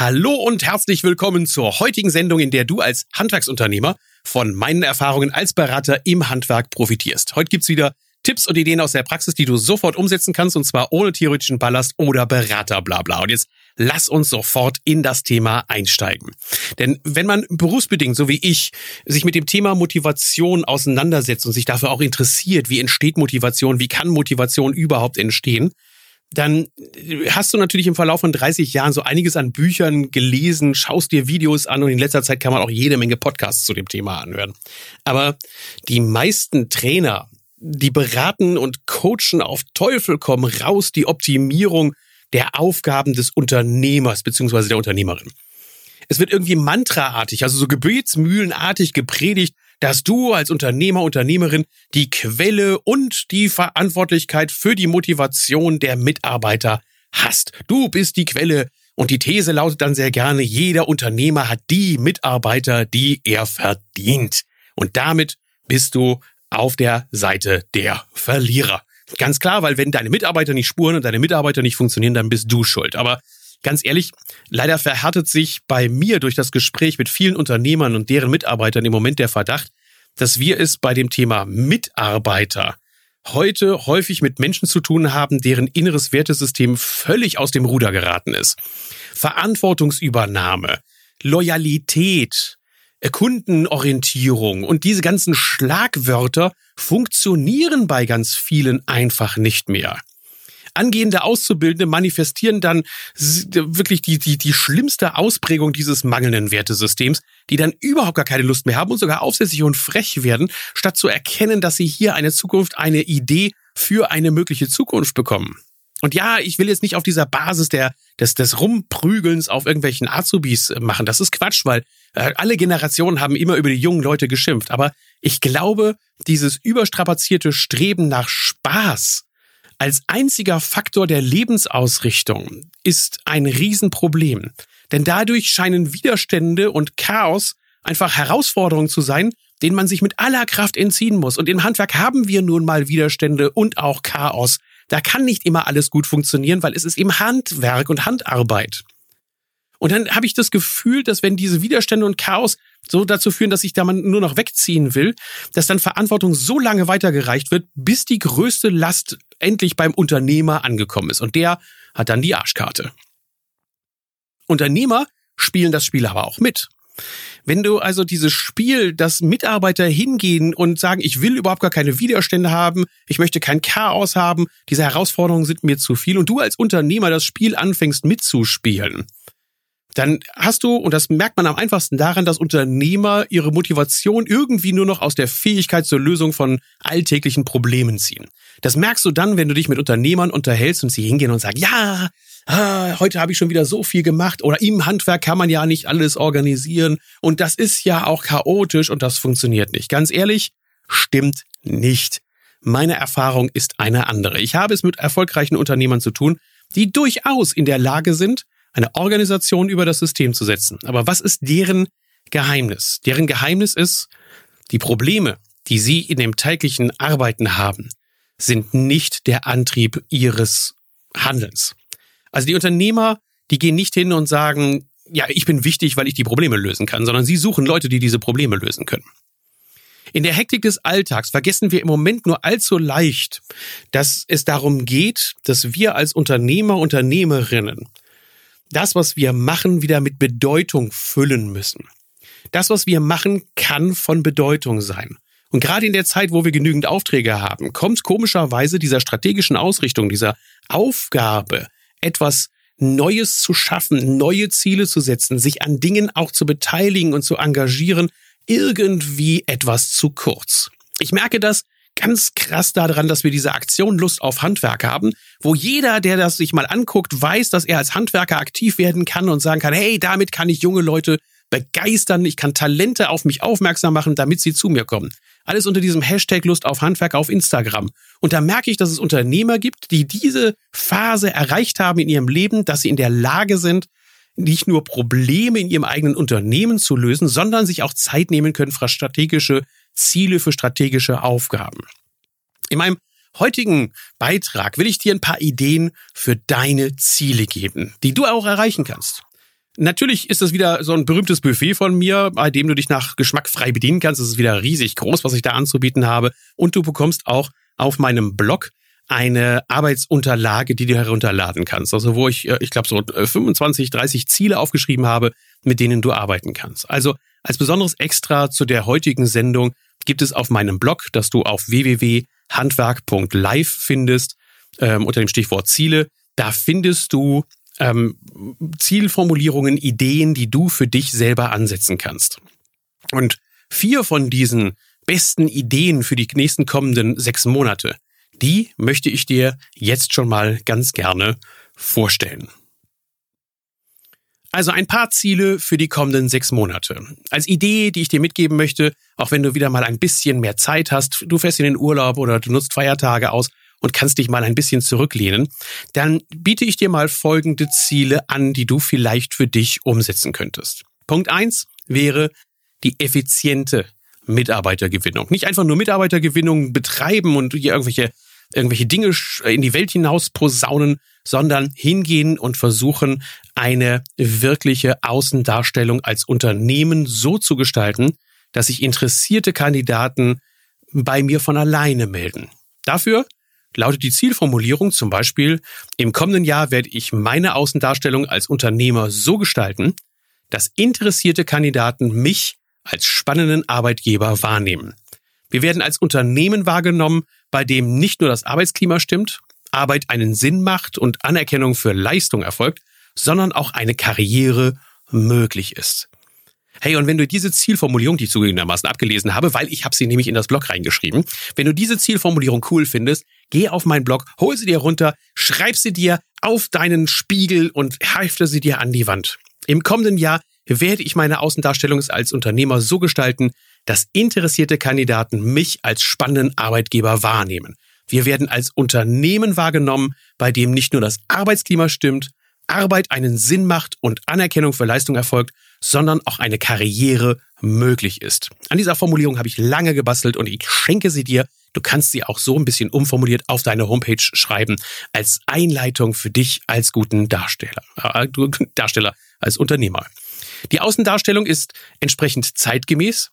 Hallo und herzlich willkommen zur heutigen Sendung, in der du als Handwerksunternehmer von meinen Erfahrungen als Berater im Handwerk profitierst. Heute gibt's wieder Tipps und Ideen aus der Praxis, die du sofort umsetzen kannst, und zwar ohne theoretischen Ballast oder Berater, bla bla. Und jetzt lass uns sofort in das Thema einsteigen. Denn wenn man berufsbedingt, so wie ich, sich mit dem Thema Motivation auseinandersetzt und sich dafür auch interessiert, wie entsteht Motivation, wie kann Motivation überhaupt entstehen, dann hast du natürlich im Verlauf von 30 Jahren so einiges an Büchern gelesen, schaust dir Videos an und in letzter Zeit kann man auch jede Menge Podcasts zu dem Thema anhören. Aber die meisten Trainer, die beraten und coachen auf Teufel komm raus die Optimierung der Aufgaben des Unternehmers bzw. der Unternehmerin. Es wird irgendwie mantraartig, also so gebetsmühlenartig gepredigt, dass du als Unternehmer, Unternehmerin die Quelle und die Verantwortlichkeit für die Motivation der Mitarbeiter hast. Du bist die Quelle. Und die These lautet dann sehr gerne, jeder Unternehmer hat die Mitarbeiter, die er verdient. Und damit bist du auf der Seite der Verlierer. Ganz klar, weil wenn deine Mitarbeiter nicht spuren und deine Mitarbeiter nicht funktionieren, dann bist du schuld. Aber ganz ehrlich, leider verhärtet sich bei mir durch das Gespräch mit vielen Unternehmern und deren Mitarbeitern im Moment der Verdacht, dass wir es bei dem Thema Mitarbeiter heute häufig mit Menschen zu tun haben, deren inneres Wertesystem völlig aus dem Ruder geraten ist. Verantwortungsübernahme, Loyalität, Kundenorientierung und diese ganzen Schlagwörter funktionieren bei ganz vielen einfach nicht mehr angehende Auszubildende manifestieren dann wirklich die, die, die schlimmste Ausprägung dieses mangelnden Wertesystems, die dann überhaupt gar keine Lust mehr haben und sogar aufsässig und frech werden, statt zu erkennen, dass sie hier eine Zukunft, eine Idee für eine mögliche Zukunft bekommen. Und ja, ich will jetzt nicht auf dieser Basis der, des, des Rumprügelns auf irgendwelchen Azubis machen. Das ist Quatsch, weil äh, alle Generationen haben immer über die jungen Leute geschimpft. Aber ich glaube, dieses überstrapazierte Streben nach Spaß als einziger Faktor der Lebensausrichtung ist ein Riesenproblem. Denn dadurch scheinen Widerstände und Chaos einfach Herausforderungen zu sein, denen man sich mit aller Kraft entziehen muss. Und im Handwerk haben wir nun mal Widerstände und auch Chaos. Da kann nicht immer alles gut funktionieren, weil es ist eben Handwerk und Handarbeit. Und dann habe ich das Gefühl, dass wenn diese Widerstände und Chaos so dazu führen, dass ich da man nur noch wegziehen will, dass dann Verantwortung so lange weitergereicht wird, bis die größte Last endlich beim Unternehmer angekommen ist. Und der hat dann die Arschkarte. Unternehmer spielen das Spiel aber auch mit. Wenn du also dieses Spiel, dass Mitarbeiter hingehen und sagen, ich will überhaupt gar keine Widerstände haben, ich möchte kein Chaos haben, diese Herausforderungen sind mir zu viel und du als Unternehmer das Spiel anfängst mitzuspielen, dann hast du, und das merkt man am einfachsten daran, dass Unternehmer ihre Motivation irgendwie nur noch aus der Fähigkeit zur Lösung von alltäglichen Problemen ziehen. Das merkst du dann, wenn du dich mit Unternehmern unterhältst und sie hingehen und sagen, ja, ah, heute habe ich schon wieder so viel gemacht oder im Handwerk kann man ja nicht alles organisieren und das ist ja auch chaotisch und das funktioniert nicht. Ganz ehrlich, stimmt nicht. Meine Erfahrung ist eine andere. Ich habe es mit erfolgreichen Unternehmern zu tun, die durchaus in der Lage sind, eine Organisation über das System zu setzen. Aber was ist deren Geheimnis? Deren Geheimnis ist, die Probleme, die sie in dem täglichen Arbeiten haben, sind nicht der Antrieb ihres Handelns. Also die Unternehmer, die gehen nicht hin und sagen, ja, ich bin wichtig, weil ich die Probleme lösen kann, sondern sie suchen Leute, die diese Probleme lösen können. In der Hektik des Alltags vergessen wir im Moment nur allzu leicht, dass es darum geht, dass wir als Unternehmer, Unternehmerinnen das, was wir machen, wieder mit Bedeutung füllen müssen. Das, was wir machen, kann von Bedeutung sein. Und gerade in der Zeit, wo wir genügend Aufträge haben, kommt komischerweise dieser strategischen Ausrichtung, dieser Aufgabe, etwas Neues zu schaffen, neue Ziele zu setzen, sich an Dingen auch zu beteiligen und zu engagieren, irgendwie etwas zu kurz. Ich merke das ganz krass daran, dass wir diese Aktion Lust auf Handwerk haben, wo jeder, der das sich mal anguckt, weiß, dass er als Handwerker aktiv werden kann und sagen kann, hey, damit kann ich junge Leute begeistern, ich kann Talente auf mich aufmerksam machen, damit sie zu mir kommen. Alles unter diesem Hashtag Lust auf Handwerk auf Instagram. Und da merke ich, dass es Unternehmer gibt, die diese Phase erreicht haben in ihrem Leben, dass sie in der Lage sind, nicht nur Probleme in ihrem eigenen Unternehmen zu lösen, sondern sich auch Zeit nehmen können für strategische Ziele für strategische Aufgaben. In meinem heutigen Beitrag will ich dir ein paar Ideen für deine Ziele geben, die du auch erreichen kannst. Natürlich ist das wieder so ein berühmtes Buffet von mir, bei dem du dich nach Geschmack frei bedienen kannst. Es ist wieder riesig groß, was ich da anzubieten habe. Und du bekommst auch auf meinem Blog eine Arbeitsunterlage, die du herunterladen kannst. Also wo ich, äh, ich glaube, so 25, äh, 30 Ziele aufgeschrieben habe, mit denen du arbeiten kannst. Also als besonderes Extra zu der heutigen Sendung gibt es auf meinem Blog, das du auf www.handwerk.live findest, ähm, unter dem Stichwort Ziele. Da findest du ähm, Zielformulierungen, Ideen, die du für dich selber ansetzen kannst. Und vier von diesen besten Ideen für die nächsten kommenden sechs Monate, die möchte ich dir jetzt schon mal ganz gerne vorstellen. Also ein paar Ziele für die kommenden sechs Monate. Als Idee, die ich dir mitgeben möchte, auch wenn du wieder mal ein bisschen mehr Zeit hast, du fährst in den Urlaub oder du nutzt Feiertage aus und kannst dich mal ein bisschen zurücklehnen, dann biete ich dir mal folgende Ziele an, die du vielleicht für dich umsetzen könntest. Punkt eins wäre die effiziente Mitarbeitergewinnung. Nicht einfach nur Mitarbeitergewinnung betreiben und hier irgendwelche irgendwelche Dinge in die Welt hinaus posaunen, sondern hingehen und versuchen, eine wirkliche Außendarstellung als Unternehmen so zu gestalten, dass sich interessierte Kandidaten bei mir von alleine melden. Dafür lautet die Zielformulierung zum Beispiel, im kommenden Jahr werde ich meine Außendarstellung als Unternehmer so gestalten, dass interessierte Kandidaten mich als spannenden Arbeitgeber wahrnehmen. Wir werden als Unternehmen wahrgenommen, bei dem nicht nur das Arbeitsklima stimmt, Arbeit einen Sinn macht und Anerkennung für Leistung erfolgt, sondern auch eine Karriere möglich ist. Hey, und wenn du diese Zielformulierung, die ich zugegebenermaßen abgelesen habe, weil ich habe sie nämlich in das Blog reingeschrieben, wenn du diese Zielformulierung cool findest, geh auf meinen Blog, hol sie dir runter, schreib sie dir auf deinen Spiegel und hefte sie dir an die Wand. Im kommenden Jahr werde ich meine Außendarstellung als Unternehmer so gestalten, dass interessierte Kandidaten mich als spannenden Arbeitgeber wahrnehmen. Wir werden als Unternehmen wahrgenommen, bei dem nicht nur das Arbeitsklima stimmt, Arbeit einen Sinn macht und Anerkennung für Leistung erfolgt, sondern auch eine Karriere möglich ist. An dieser Formulierung habe ich lange gebastelt und ich schenke sie dir. Du kannst sie auch so ein bisschen umformuliert auf deine Homepage schreiben als Einleitung für dich als guten Darsteller, äh, Darsteller als Unternehmer. Die Außendarstellung ist entsprechend zeitgemäß,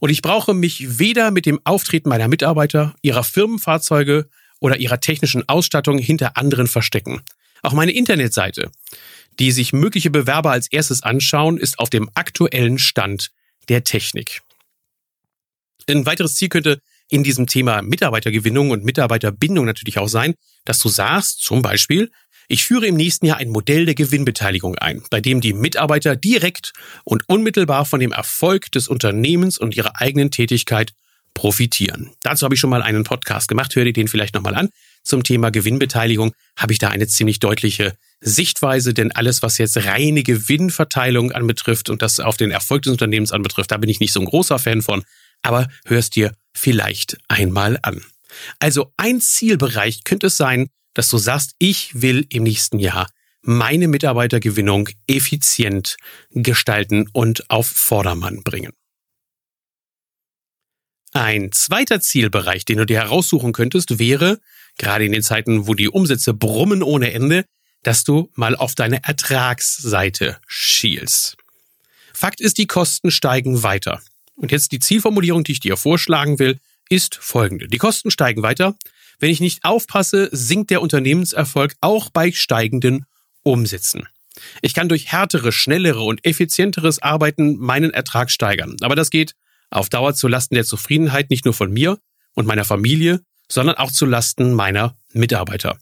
und ich brauche mich weder mit dem Auftreten meiner Mitarbeiter, ihrer Firmenfahrzeuge oder ihrer technischen Ausstattung hinter anderen verstecken. Auch meine Internetseite, die sich mögliche Bewerber als erstes anschauen, ist auf dem aktuellen Stand der Technik. Ein weiteres Ziel könnte in diesem Thema Mitarbeitergewinnung und Mitarbeiterbindung natürlich auch sein, dass du sagst, zum Beispiel, ich führe im nächsten Jahr ein Modell der Gewinnbeteiligung ein, bei dem die Mitarbeiter direkt und unmittelbar von dem Erfolg des Unternehmens und ihrer eigenen Tätigkeit profitieren. Dazu habe ich schon mal einen Podcast gemacht, hör dir den vielleicht nochmal an. Zum Thema Gewinnbeteiligung habe ich da eine ziemlich deutliche Sichtweise, denn alles, was jetzt reine Gewinnverteilung anbetrifft und das auf den Erfolg des Unternehmens anbetrifft, da bin ich nicht so ein großer Fan von, aber hörst dir vielleicht einmal an. Also ein Zielbereich könnte es sein, dass du sagst, ich will im nächsten Jahr meine Mitarbeitergewinnung effizient gestalten und auf Vordermann bringen. Ein zweiter Zielbereich, den du dir heraussuchen könntest, wäre, gerade in den Zeiten, wo die Umsätze brummen ohne Ende, dass du mal auf deine Ertragsseite schielst. Fakt ist, die Kosten steigen weiter. Und jetzt die Zielformulierung, die ich dir vorschlagen will, ist folgende. Die Kosten steigen weiter. Wenn ich nicht aufpasse, sinkt der Unternehmenserfolg auch bei steigenden Umsätzen. Ich kann durch härtere, schnellere und effizienteres Arbeiten meinen Ertrag steigern. Aber das geht auf Dauer zu Lasten der Zufriedenheit nicht nur von mir und meiner Familie, sondern auch zu Lasten meiner Mitarbeiter.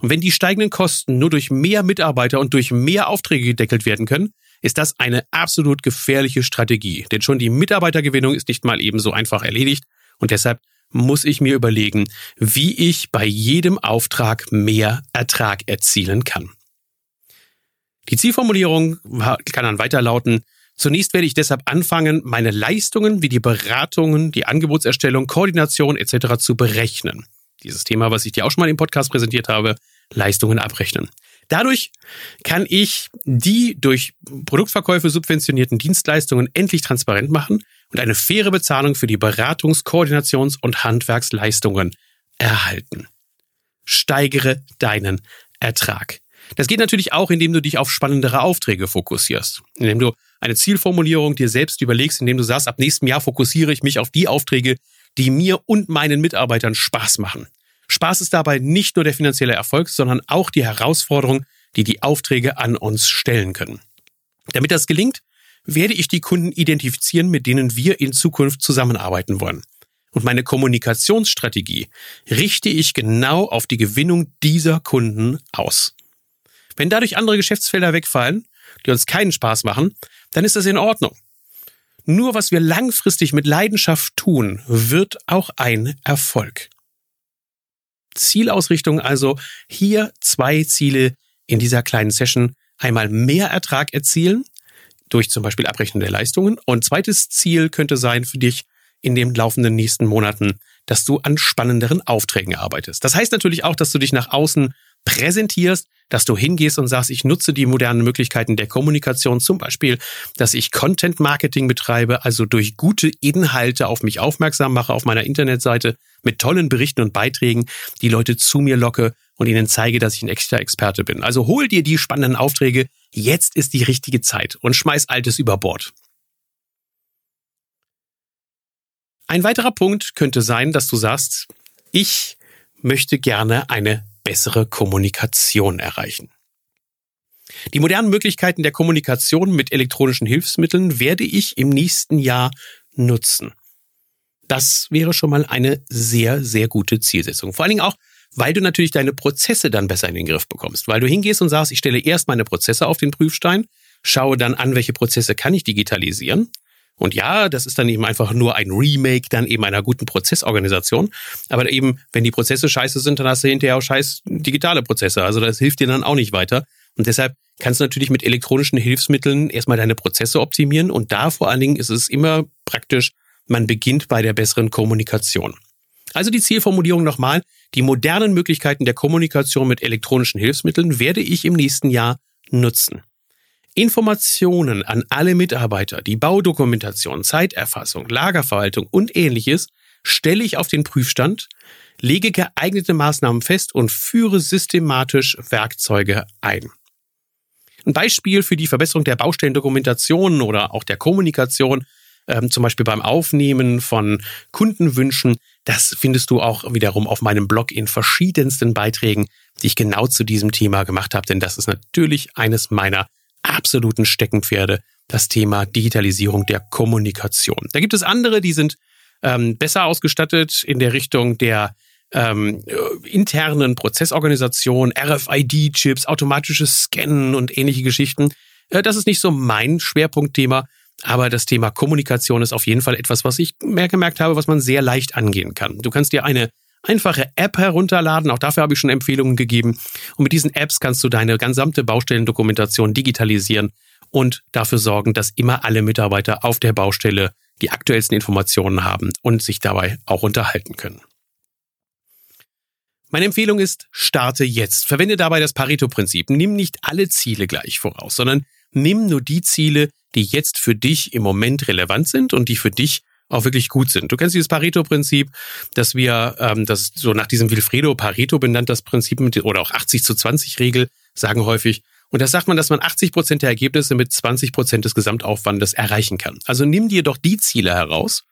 Und wenn die steigenden Kosten nur durch mehr Mitarbeiter und durch mehr Aufträge gedeckelt werden können, ist das eine absolut gefährliche Strategie. Denn schon die Mitarbeitergewinnung ist nicht mal ebenso einfach erledigt und deshalb muss ich mir überlegen, wie ich bei jedem Auftrag mehr Ertrag erzielen kann. Die Zielformulierung kann dann weiterlauten, Zunächst werde ich deshalb anfangen, meine Leistungen wie die Beratungen, die Angebotserstellung, Koordination etc. zu berechnen. Dieses Thema, was ich dir auch schon mal im Podcast präsentiert habe, Leistungen abrechnen. Dadurch kann ich die durch Produktverkäufe subventionierten Dienstleistungen endlich transparent machen und eine faire Bezahlung für die Beratungs-, Koordinations- und Handwerksleistungen erhalten. Steigere deinen Ertrag. Das geht natürlich auch, indem du dich auf spannendere Aufträge fokussierst, indem du eine Zielformulierung dir selbst überlegst, indem du sagst, ab nächstem Jahr fokussiere ich mich auf die Aufträge, die mir und meinen Mitarbeitern Spaß machen. Spaß ist dabei nicht nur der finanzielle Erfolg, sondern auch die Herausforderung, die die Aufträge an uns stellen können. Damit das gelingt, werde ich die Kunden identifizieren, mit denen wir in Zukunft zusammenarbeiten wollen. Und meine Kommunikationsstrategie richte ich genau auf die Gewinnung dieser Kunden aus. Wenn dadurch andere Geschäftsfelder wegfallen, die uns keinen Spaß machen, dann ist das in Ordnung. Nur was wir langfristig mit Leidenschaft tun, wird auch ein Erfolg. Zielausrichtung also hier zwei Ziele in dieser kleinen Session. Einmal mehr Ertrag erzielen durch zum Beispiel Abrechnung der Leistungen. Und zweites Ziel könnte sein für dich in den laufenden nächsten Monaten, dass du an spannenderen Aufträgen arbeitest. Das heißt natürlich auch, dass du dich nach außen präsentierst, dass du hingehst und sagst, ich nutze die modernen Möglichkeiten der Kommunikation, zum Beispiel, dass ich Content Marketing betreibe, also durch gute Inhalte auf mich aufmerksam mache auf meiner Internetseite mit tollen Berichten und Beiträgen, die Leute zu mir locke und ihnen zeige, dass ich ein echter Experte bin. Also hol dir die spannenden Aufträge, jetzt ist die richtige Zeit und schmeiß Altes über Bord. Ein weiterer Punkt könnte sein, dass du sagst, ich möchte gerne eine bessere Kommunikation erreichen. Die modernen Möglichkeiten der Kommunikation mit elektronischen Hilfsmitteln werde ich im nächsten Jahr nutzen. Das wäre schon mal eine sehr, sehr gute Zielsetzung. Vor allen Dingen auch, weil du natürlich deine Prozesse dann besser in den Griff bekommst. Weil du hingehst und sagst, ich stelle erst meine Prozesse auf den Prüfstein, schaue dann an, welche Prozesse kann ich digitalisieren und ja, das ist dann eben einfach nur ein Remake dann eben einer guten Prozessorganisation. Aber eben, wenn die Prozesse scheiße sind, dann hast du hinterher auch scheiß digitale Prozesse. Also das hilft dir dann auch nicht weiter. Und deshalb kannst du natürlich mit elektronischen Hilfsmitteln erstmal deine Prozesse optimieren. Und da vor allen Dingen ist es immer praktisch, man beginnt bei der besseren Kommunikation. Also die Zielformulierung nochmal. Die modernen Möglichkeiten der Kommunikation mit elektronischen Hilfsmitteln werde ich im nächsten Jahr nutzen. Informationen an alle Mitarbeiter, die Baudokumentation, Zeiterfassung, Lagerverwaltung und ähnliches stelle ich auf den Prüfstand, lege geeignete Maßnahmen fest und führe systematisch Werkzeuge ein. Ein Beispiel für die Verbesserung der Baustellendokumentation oder auch der Kommunikation, ähm, zum Beispiel beim Aufnehmen von Kundenwünschen, das findest du auch wiederum auf meinem Blog in verschiedensten Beiträgen, die ich genau zu diesem Thema gemacht habe, denn das ist natürlich eines meiner absoluten Steckenpferde das Thema Digitalisierung der Kommunikation. Da gibt es andere, die sind ähm, besser ausgestattet in der Richtung der ähm, internen Prozessorganisation, RFID-Chips, automatisches Scannen und ähnliche Geschichten. Äh, das ist nicht so mein Schwerpunktthema, aber das Thema Kommunikation ist auf jeden Fall etwas, was ich mehr gemerkt habe, was man sehr leicht angehen kann. Du kannst dir eine einfache App herunterladen. Auch dafür habe ich schon Empfehlungen gegeben. Und mit diesen Apps kannst du deine gesamte Baustellendokumentation digitalisieren und dafür sorgen, dass immer alle Mitarbeiter auf der Baustelle die aktuellsten Informationen haben und sich dabei auch unterhalten können. Meine Empfehlung ist, starte jetzt. Verwende dabei das Pareto-Prinzip. Nimm nicht alle Ziele gleich voraus, sondern nimm nur die Ziele, die jetzt für dich im Moment relevant sind und die für dich auch wirklich gut sind. Du kennst dieses Pareto-Prinzip, dass wir, ähm, das so nach diesem Wilfredo Pareto benannt, das Prinzip mit, oder auch 80 zu 20 Regel, sagen häufig. Und das sagt man, dass man 80 Prozent der Ergebnisse mit 20 Prozent des Gesamtaufwandes erreichen kann. Also nimm dir doch die Ziele heraus,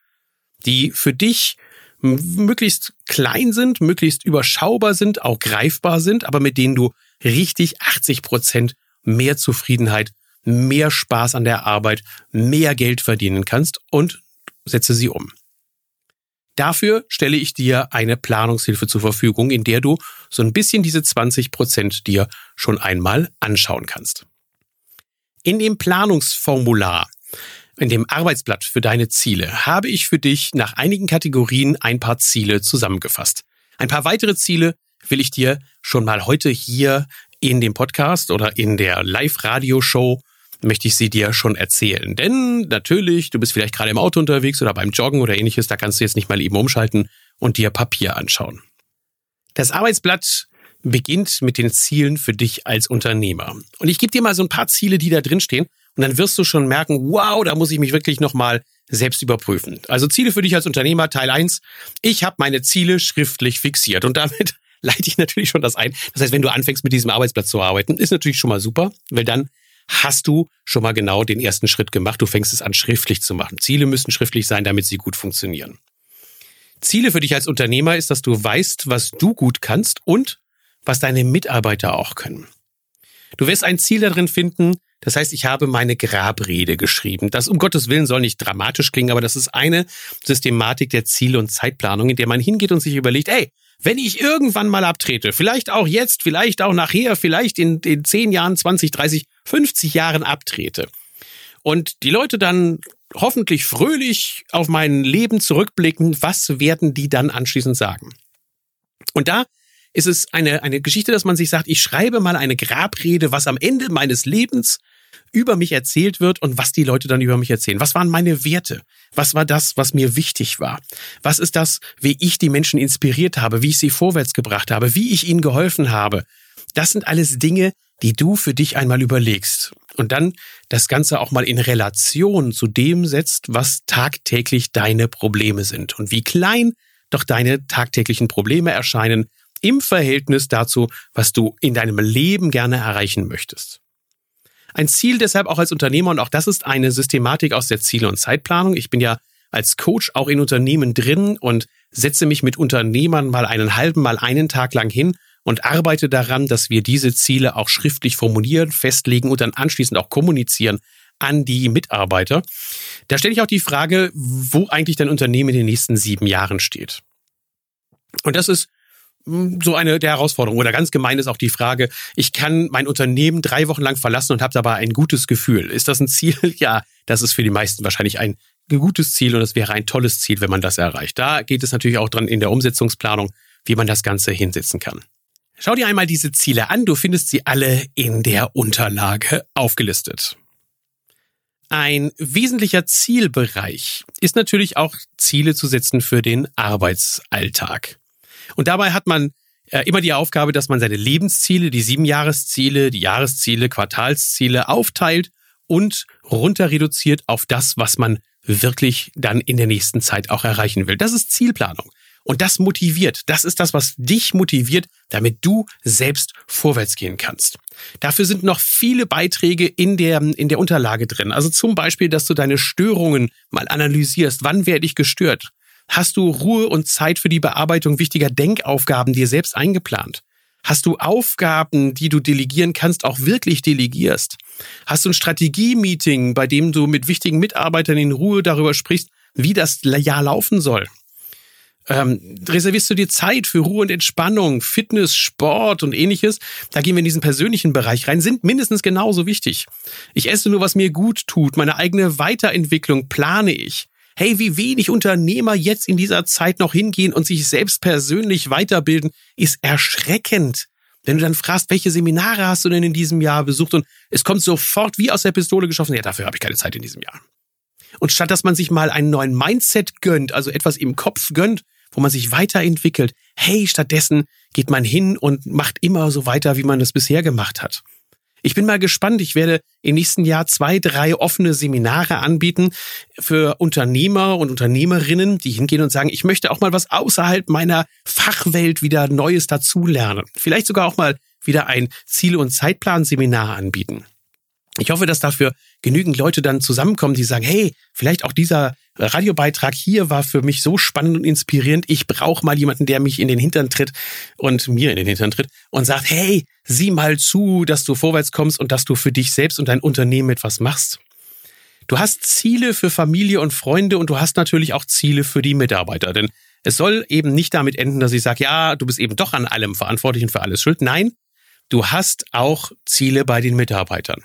die für dich möglichst klein sind, möglichst überschaubar sind, auch greifbar sind, aber mit denen du richtig 80 Prozent mehr Zufriedenheit, mehr Spaß an der Arbeit, mehr Geld verdienen kannst und setze sie um. Dafür stelle ich dir eine Planungshilfe zur Verfügung, in der du so ein bisschen diese 20 Prozent dir schon einmal anschauen kannst. In dem Planungsformular, in dem Arbeitsblatt für deine Ziele, habe ich für dich nach einigen Kategorien ein paar Ziele zusammengefasst. Ein paar weitere Ziele will ich dir schon mal heute hier in dem Podcast oder in der Live-Radio-Show möchte ich sie dir schon erzählen. Denn natürlich, du bist vielleicht gerade im Auto unterwegs oder beim Joggen oder ähnliches, da kannst du jetzt nicht mal eben umschalten und dir Papier anschauen. Das Arbeitsblatt beginnt mit den Zielen für dich als Unternehmer. Und ich gebe dir mal so ein paar Ziele, die da drin stehen. Und dann wirst du schon merken, wow, da muss ich mich wirklich nochmal selbst überprüfen. Also Ziele für dich als Unternehmer, Teil 1. Ich habe meine Ziele schriftlich fixiert. Und damit leite ich natürlich schon das ein. Das heißt, wenn du anfängst mit diesem Arbeitsplatz zu arbeiten, ist natürlich schon mal super, weil dann hast du schon mal genau den ersten Schritt gemacht. Du fängst es an, schriftlich zu machen. Ziele müssen schriftlich sein, damit sie gut funktionieren. Ziele für dich als Unternehmer ist, dass du weißt, was du gut kannst und was deine Mitarbeiter auch können. Du wirst ein Ziel darin finden, das heißt, ich habe meine Grabrede geschrieben. Das um Gottes Willen soll nicht dramatisch klingen, aber das ist eine Systematik der Ziele und Zeitplanung, in der man hingeht und sich überlegt, ey, wenn ich irgendwann mal abtrete, vielleicht auch jetzt, vielleicht auch nachher, vielleicht in den 10 Jahren, 20, 30, 50 Jahren abtrete und die Leute dann hoffentlich fröhlich auf mein Leben zurückblicken, was werden die dann anschließend sagen? Und da ist es eine, eine Geschichte, dass man sich sagt, ich schreibe mal eine Grabrede, was am Ende meines Lebens über mich erzählt wird und was die Leute dann über mich erzählen. Was waren meine Werte? Was war das, was mir wichtig war? Was ist das, wie ich die Menschen inspiriert habe, wie ich sie vorwärts gebracht habe, wie ich ihnen geholfen habe? Das sind alles Dinge, die du für dich einmal überlegst und dann das Ganze auch mal in Relation zu dem setzt, was tagtäglich deine Probleme sind und wie klein doch deine tagtäglichen Probleme erscheinen im Verhältnis dazu, was du in deinem Leben gerne erreichen möchtest. Ein Ziel deshalb auch als Unternehmer und auch das ist eine Systematik aus der Ziele- und Zeitplanung. Ich bin ja als Coach auch in Unternehmen drin und setze mich mit Unternehmern mal einen halben, mal einen Tag lang hin und arbeite daran, dass wir diese Ziele auch schriftlich formulieren, festlegen und dann anschließend auch kommunizieren an die Mitarbeiter. Da stelle ich auch die Frage, wo eigentlich dein Unternehmen in den nächsten sieben Jahren steht. Und das ist so eine der Herausforderungen. Oder ganz gemein ist auch die Frage, ich kann mein Unternehmen drei Wochen lang verlassen und habe dabei ein gutes Gefühl. Ist das ein Ziel? Ja, das ist für die meisten wahrscheinlich ein gutes Ziel und es wäre ein tolles Ziel, wenn man das erreicht. Da geht es natürlich auch dran in der Umsetzungsplanung, wie man das Ganze hinsetzen kann. Schau dir einmal diese Ziele an, du findest sie alle in der Unterlage aufgelistet. Ein wesentlicher Zielbereich ist natürlich auch Ziele zu setzen für den Arbeitsalltag. Und dabei hat man äh, immer die Aufgabe, dass man seine Lebensziele, die Siebenjahresziele, die Jahresziele, Quartalsziele aufteilt und runter reduziert auf das, was man wirklich dann in der nächsten Zeit auch erreichen will. Das ist Zielplanung. Und das motiviert. Das ist das, was dich motiviert, damit du selbst vorwärts gehen kannst. Dafür sind noch viele Beiträge in der, in der Unterlage drin. Also zum Beispiel, dass du deine Störungen mal analysierst. Wann werde ich gestört? Hast du Ruhe und Zeit für die Bearbeitung wichtiger Denkaufgaben dir selbst eingeplant? Hast du Aufgaben, die du delegieren kannst, auch wirklich delegierst? Hast du ein Strategie-Meeting, bei dem du mit wichtigen Mitarbeitern in Ruhe darüber sprichst, wie das Jahr laufen soll? Ähm, reservierst du dir Zeit für Ruhe und Entspannung, Fitness, Sport und ähnliches? Da gehen wir in diesen persönlichen Bereich rein, sind mindestens genauso wichtig. Ich esse nur, was mir gut tut. Meine eigene Weiterentwicklung plane ich hey, wie wenig Unternehmer jetzt in dieser Zeit noch hingehen und sich selbst persönlich weiterbilden, ist erschreckend. Wenn du dann fragst, welche Seminare hast du denn in diesem Jahr besucht und es kommt sofort wie aus der Pistole geschossen, ja, dafür habe ich keine Zeit in diesem Jahr. Und statt dass man sich mal einen neuen Mindset gönnt, also etwas im Kopf gönnt, wo man sich weiterentwickelt, hey, stattdessen geht man hin und macht immer so weiter, wie man das bisher gemacht hat. Ich bin mal gespannt. Ich werde im nächsten Jahr zwei, drei offene Seminare anbieten für Unternehmer und Unternehmerinnen, die hingehen und sagen, ich möchte auch mal was außerhalb meiner Fachwelt wieder Neues dazulernen. Vielleicht sogar auch mal wieder ein Ziele- und Zeitplanseminar anbieten. Ich hoffe, dass dafür genügend Leute dann zusammenkommen, die sagen, hey, vielleicht auch dieser Radiobeitrag hier war für mich so spannend und inspirierend. Ich brauche mal jemanden, der mich in den Hintern tritt und mir in den Hintern tritt und sagt, hey, sieh mal zu, dass du vorwärts kommst und dass du für dich selbst und dein Unternehmen etwas machst. Du hast Ziele für Familie und Freunde und du hast natürlich auch Ziele für die Mitarbeiter. Denn es soll eben nicht damit enden, dass ich sage, ja, du bist eben doch an allem verantwortlich und für alles schuld. Nein, du hast auch Ziele bei den Mitarbeitern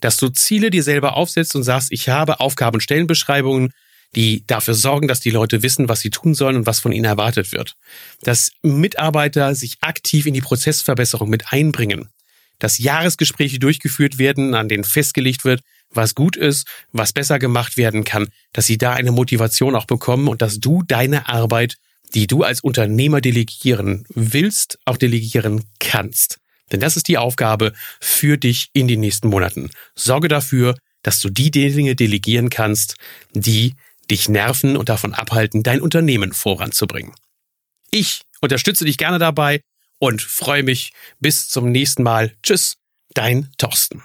dass du Ziele dir selber aufsetzt und sagst, ich habe Aufgaben- und Stellenbeschreibungen, die dafür sorgen, dass die Leute wissen, was sie tun sollen und was von ihnen erwartet wird. Dass Mitarbeiter sich aktiv in die Prozessverbesserung mit einbringen. Dass Jahresgespräche durchgeführt werden, an denen festgelegt wird, was gut ist, was besser gemacht werden kann, dass sie da eine Motivation auch bekommen und dass du deine Arbeit, die du als Unternehmer delegieren willst, auch delegieren kannst. Denn das ist die Aufgabe für dich in den nächsten Monaten. Sorge dafür, dass du die Dinge delegieren kannst, die dich nerven und davon abhalten, dein Unternehmen voranzubringen. Ich unterstütze dich gerne dabei und freue mich bis zum nächsten Mal. Tschüss, dein Thorsten.